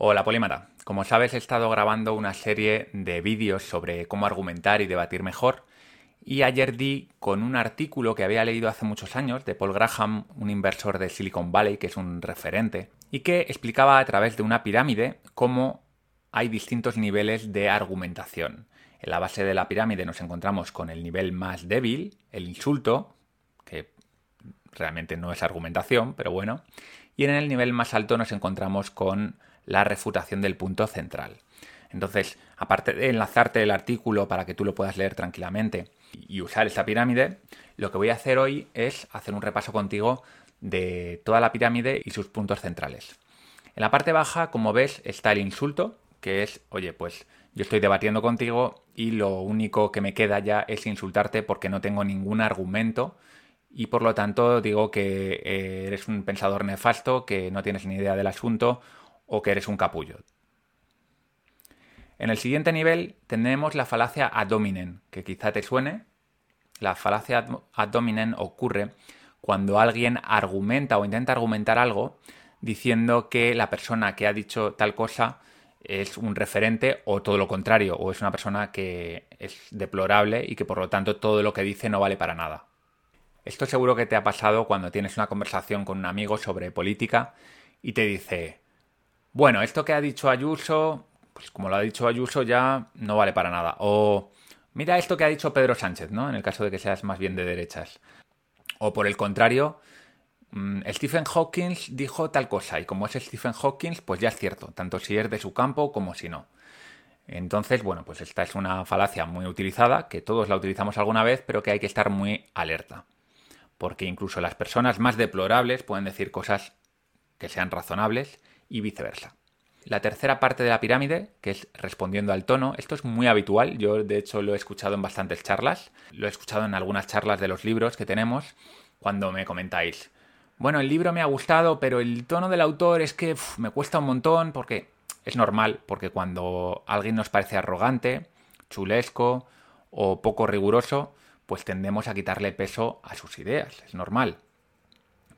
Hola Polímata. Como sabes, he estado grabando una serie de vídeos sobre cómo argumentar y debatir mejor. Y ayer di con un artículo que había leído hace muchos años de Paul Graham, un inversor de Silicon Valley, que es un referente, y que explicaba a través de una pirámide cómo hay distintos niveles de argumentación. En la base de la pirámide nos encontramos con el nivel más débil, el insulto, que realmente no es argumentación, pero bueno. Y en el nivel más alto nos encontramos con la refutación del punto central. Entonces, aparte de enlazarte el artículo para que tú lo puedas leer tranquilamente y usar esta pirámide, lo que voy a hacer hoy es hacer un repaso contigo de toda la pirámide y sus puntos centrales. En la parte baja, como ves, está el insulto, que es, oye, pues yo estoy debatiendo contigo y lo único que me queda ya es insultarte porque no tengo ningún argumento y por lo tanto digo que eres un pensador nefasto, que no tienes ni idea del asunto o que eres un capullo. En el siguiente nivel tenemos la falacia ad hominem, que quizá te suene. La falacia ad hominem ocurre cuando alguien argumenta o intenta argumentar algo diciendo que la persona que ha dicho tal cosa es un referente o todo lo contrario, o es una persona que es deplorable y que por lo tanto todo lo que dice no vale para nada. Esto seguro que te ha pasado cuando tienes una conversación con un amigo sobre política y te dice, bueno, esto que ha dicho Ayuso, pues como lo ha dicho Ayuso ya no vale para nada. O mira esto que ha dicho Pedro Sánchez, ¿no? En el caso de que seas más bien de derechas. O por el contrario, mm, Stephen Hawking dijo tal cosa y como es Stephen Hawking, pues ya es cierto, tanto si es de su campo como si no. Entonces, bueno, pues esta es una falacia muy utilizada, que todos la utilizamos alguna vez, pero que hay que estar muy alerta. Porque incluso las personas más deplorables pueden decir cosas que sean razonables y viceversa. La tercera parte de la pirámide, que es respondiendo al tono, esto es muy habitual, yo de hecho lo he escuchado en bastantes charlas, lo he escuchado en algunas charlas de los libros que tenemos, cuando me comentáis, bueno, el libro me ha gustado, pero el tono del autor es que me cuesta un montón porque es normal, porque cuando alguien nos parece arrogante, chulesco o poco riguroso, pues tendemos a quitarle peso a sus ideas, es normal.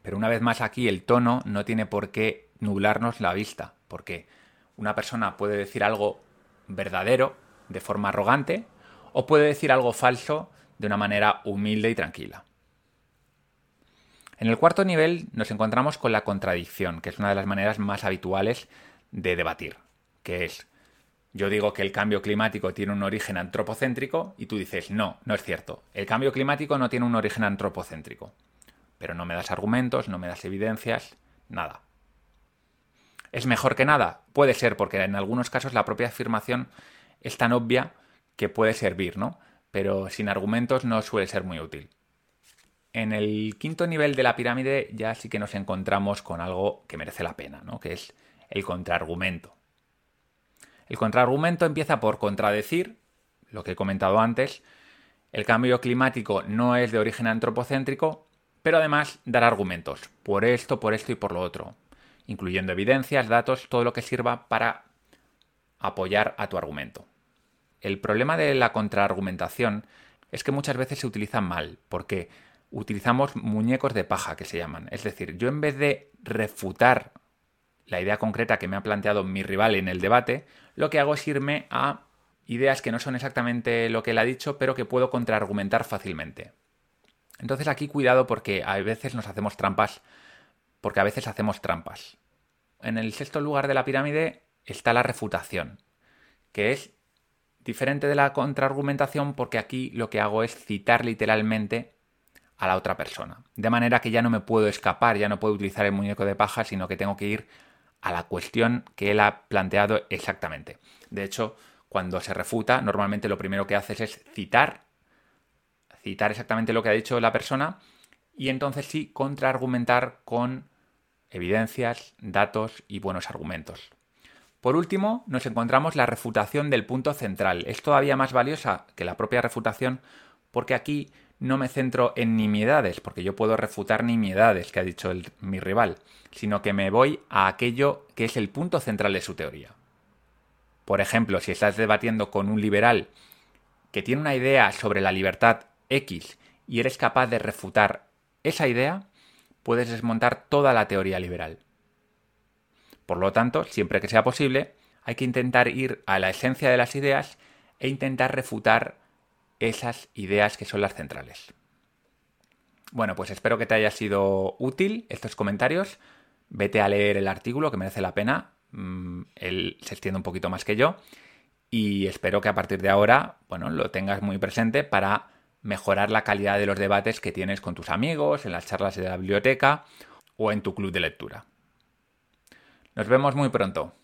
Pero una vez más aquí el tono no tiene por qué nublarnos la vista, porque una persona puede decir algo verdadero de forma arrogante o puede decir algo falso de una manera humilde y tranquila. En el cuarto nivel nos encontramos con la contradicción, que es una de las maneras más habituales de debatir, que es yo digo que el cambio climático tiene un origen antropocéntrico y tú dices, no, no es cierto. El cambio climático no tiene un origen antropocéntrico. Pero no me das argumentos, no me das evidencias, nada. ¿Es mejor que nada? Puede ser, porque en algunos casos la propia afirmación es tan obvia que puede servir, ¿no? Pero sin argumentos no suele ser muy útil. En el quinto nivel de la pirámide ya sí que nos encontramos con algo que merece la pena, ¿no? Que es el contraargumento. El contraargumento empieza por contradecir lo que he comentado antes. El cambio climático no es de origen antropocéntrico, pero además dar argumentos por esto, por esto y por lo otro incluyendo evidencias, datos, todo lo que sirva para apoyar a tu argumento. El problema de la contraargumentación es que muchas veces se utiliza mal, porque utilizamos muñecos de paja que se llaman. Es decir, yo en vez de refutar la idea concreta que me ha planteado mi rival en el debate, lo que hago es irme a ideas que no son exactamente lo que él ha dicho, pero que puedo contraargumentar fácilmente. Entonces aquí cuidado porque a veces nos hacemos trampas porque a veces hacemos trampas. En el sexto lugar de la pirámide está la refutación, que es diferente de la contraargumentación porque aquí lo que hago es citar literalmente a la otra persona. De manera que ya no me puedo escapar, ya no puedo utilizar el muñeco de paja, sino que tengo que ir a la cuestión que él ha planteado exactamente. De hecho, cuando se refuta, normalmente lo primero que haces es citar, citar exactamente lo que ha dicho la persona y entonces sí contraargumentar con evidencias, datos y buenos argumentos. Por último, nos encontramos la refutación del punto central. Es todavía más valiosa que la propia refutación porque aquí no me centro en nimiedades, porque yo puedo refutar nimiedades que ha dicho mi rival, sino que me voy a aquello que es el punto central de su teoría. Por ejemplo, si estás debatiendo con un liberal que tiene una idea sobre la libertad X y eres capaz de refutar esa idea, puedes desmontar toda la teoría liberal. Por lo tanto, siempre que sea posible, hay que intentar ir a la esencia de las ideas e intentar refutar esas ideas que son las centrales. Bueno, pues espero que te haya sido útil estos comentarios. Vete a leer el artículo que merece la pena. Mm, él se extiende un poquito más que yo. Y espero que a partir de ahora, bueno, lo tengas muy presente para mejorar la calidad de los debates que tienes con tus amigos, en las charlas de la biblioteca o en tu club de lectura. Nos vemos muy pronto.